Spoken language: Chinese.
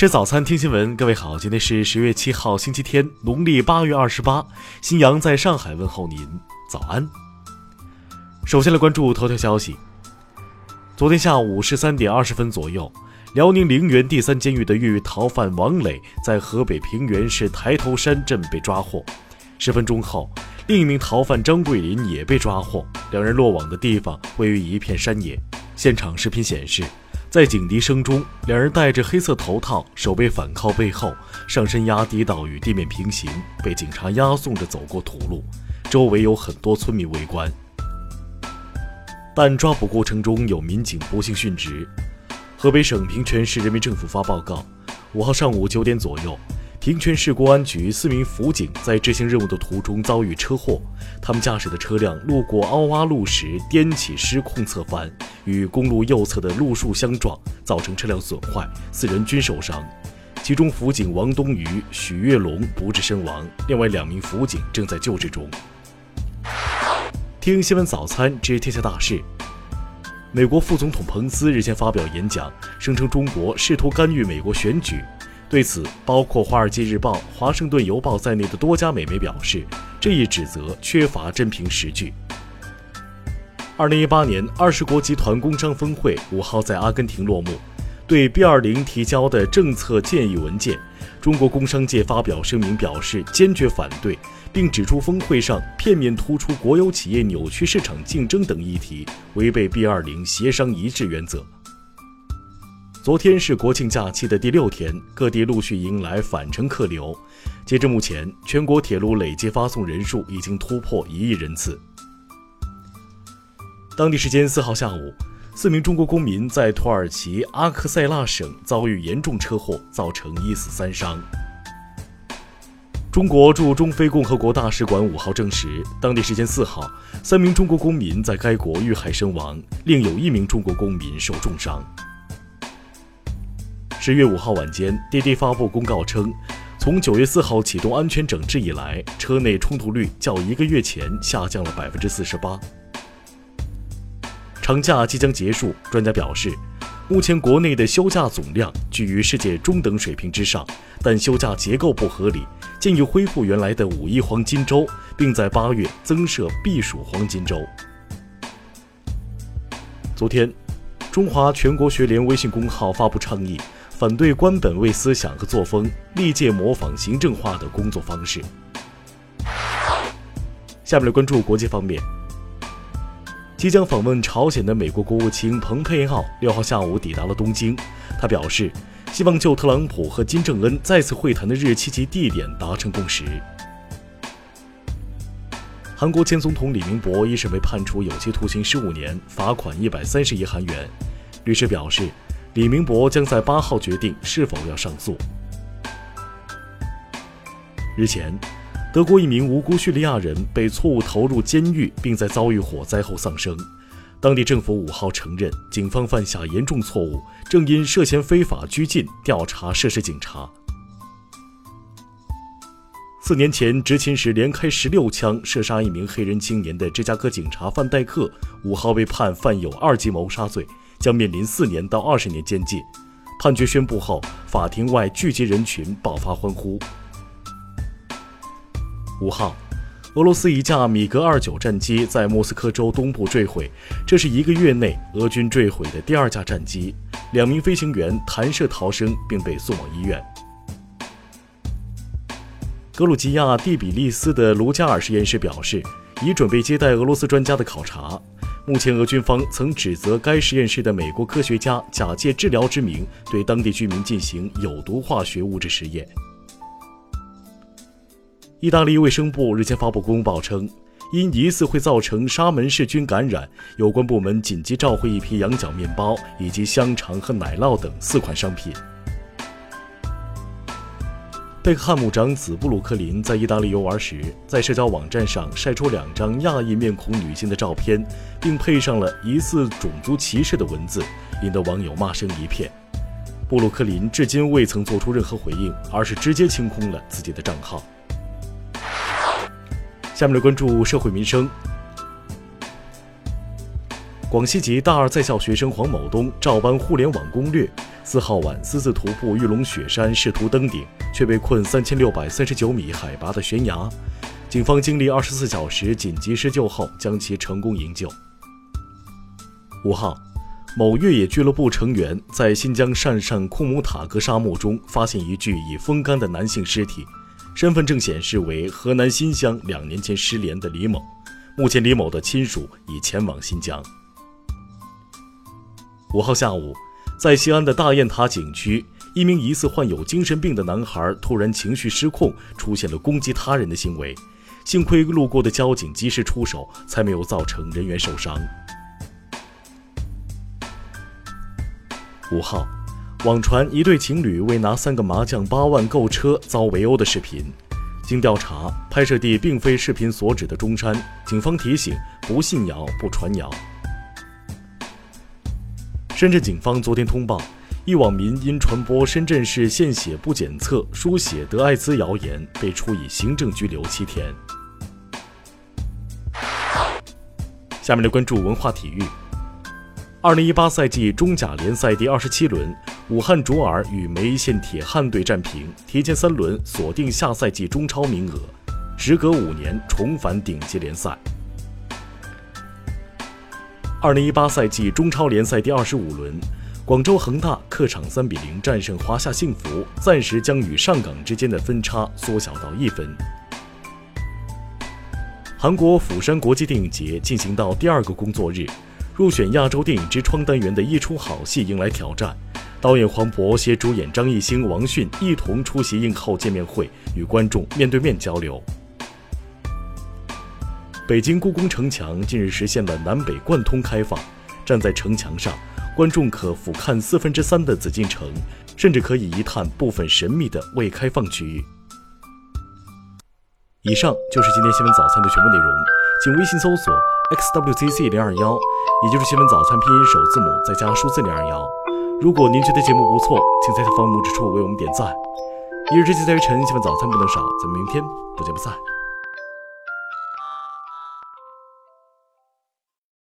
吃早餐，听新闻。各位好，今天是十月七号，星期天，农历八月二十八。新阳在上海问候您，早安。首先来关注头条消息。昨天下午十三点二十分左右，辽宁陵园第三监狱的越狱逃犯王磊在河北平原市抬头山镇被抓获。十分钟后，另一名逃犯张桂林也被抓获，两人落网的地方位于一片山野。现场视频显示。在警笛声中，两人戴着黑色头套，手背反靠背后，上身压低到与地面平行，被警察押送着走过土路。周围有很多村民围观。但抓捕过程中有民警不幸殉职。河北省平泉市人民政府发报告：五号上午九点左右。平泉市公安局四名辅警在执行任务的途中遭遇车祸，他们驾驶的车辆路过凹洼路时颠起失控侧翻，与公路右侧的路树相撞，造成车辆损坏，四人均受伤。其中辅警王东宇、许跃龙不治身亡，另外两名辅警正在救治中。听新闻早餐知天下大事。美国副总统彭斯日前发表演讲，声称中国试图干预美国选举。对此，包括《华尔街日报》《华盛顿邮报》在内的多家美媒表示，这一指责缺乏真凭实据。二零一八年二十国集团工商峰会五号在阿根廷落幕，对 B 二零提交的政策建议文件，中国工商界发表声明表示坚决反对，并指出峰会上片面突出国有企业扭曲市场竞争等议题，违背 B 二零协商一致原则。昨天是国庆假期的第六天，各地陆续迎来返程客流。截至目前，全国铁路累计发送人数已经突破一亿人次。当地时间四号下午，四名中国公民在土耳其阿克塞拉省遭遇严重车祸，造成一死三伤。中国驻中非共和国大使馆五号证实，当地时间四号，三名中国公民在该国遇害身亡，另有一名中国公民受重伤。十月五号晚间，滴滴发布公告称，从九月四号启动安全整治以来，车内冲突率较一个月前下降了百分之四十八。长假即将结束，专家表示，目前国内的休假总量居于世界中等水平之上，但休假结构不合理，建议恢复原来的五一黄金周，并在八月增设避暑黄金周。昨天，中华全国学联微信公号发布倡议。反对官本位思想和作风，历届模仿行政化的工作方式。下面来关注国际方面。即将访问朝鲜的美国国务卿蓬佩奥六号下午抵达了东京，他表示希望就特朗普和金正恩再次会谈的日期及地点达成共识。韩国前总统李明博一审被判处有期徒刑十五年，罚款一百三十亿韩元。律师表示。李明博将在八号决定是否要上诉。日前，德国一名无辜叙利亚人被错误投入监狱，并在遭遇火灾后丧生。当地政府五号承认，警方犯下严重错误，正因涉嫌非法拘禁调查涉事警察。四年前执勤时连开十六枪射杀一名黑人青年的芝加哥警察范戴克，五号被判犯有二级谋杀罪。将面临四年到二十年监禁。判决宣布后，法庭外聚集人群，爆发欢呼。五号，俄罗斯一架米格二九战机在莫斯科州东部坠毁，这是一个月内俄军坠毁的第二架战机。两名飞行员弹射逃生，并被送往医院。格鲁吉亚蒂比利斯的卢加尔实验室表示，已准备接待俄罗斯专家的考察。目前，俄军方曾指责该实验室的美国科学家假借治疗之名，对当地居民进行有毒化学物质实验。意大利卫生部日前发布公报称，因疑似会造成沙门氏菌感染，有关部门紧急召回一批羊角面包以及香肠和奶酪等四款商品。贝克汉姆长子布鲁克林在意大利游玩时，在社交网站上晒出两张亚裔面孔女性的照片，并配上了疑似种族歧视的文字，引得网友骂声一片。布鲁克林至今未曾做出任何回应，而是直接清空了自己的账号。下面来关注社会民生。广西籍大二在校学生黄某东照搬互联网攻略，四号晚私自徒步玉龙雪山，试图登顶，却被困三千六百三十九米海拔的悬崖。警方经历二十四小时紧急施救后，将其成功营救。五号，某越野俱乐部成员在新疆鄯善库姆塔格沙漠中发现一具已风干的男性尸体，身份证显示为河南新乡两年前失联的李某。目前，李某的亲属已前往新疆。五号下午，在西安的大雁塔景区，一名疑似患有精神病的男孩突然情绪失控，出现了攻击他人的行为。幸亏路过的交警及时出手，才没有造成人员受伤。五号，网传一对情侣为拿三个麻将八万购车遭围殴的视频。经调查，拍摄地并非视频所指的中山。警方提醒：不信谣，不传谣。深圳警方昨天通报，一网民因传播深圳市献血不检测、输血得艾滋谣言，被处以行政拘留七天。下面来关注文化体育。二零一八赛季中甲联赛第二十七轮，武汉卓尔与梅县铁汉队战平，提前三轮锁定下赛季中超名额，时隔五年重返顶级联赛。二零一八赛季中超联赛第二十五轮，广州恒大客场三比零战胜华夏幸福，暂时将与上港之间的分差缩小到一分。韩国釜山国际电影节进行到第二个工作日。入选亚洲电影之窗单元的一出好戏迎来挑战，导演黄渤携主演张艺兴、王迅一同出席映后见面会，与观众面对面交流。北京故宫城墙近日实现了南北贯通开放，站在城墙上，观众可俯瞰四分之三的紫禁城，甚至可以一探部分神秘的未开放区域。以上就是今天新闻早餐的全部内容，请微信搜索。xwzc 零二幺，也就是新闻早餐拼音首字母再加数字零二幺。如果您觉得节目不错，请在下方拇指处为我们点赞。一日之计在于晨，新闻早餐不能少，咱们明天不见不散。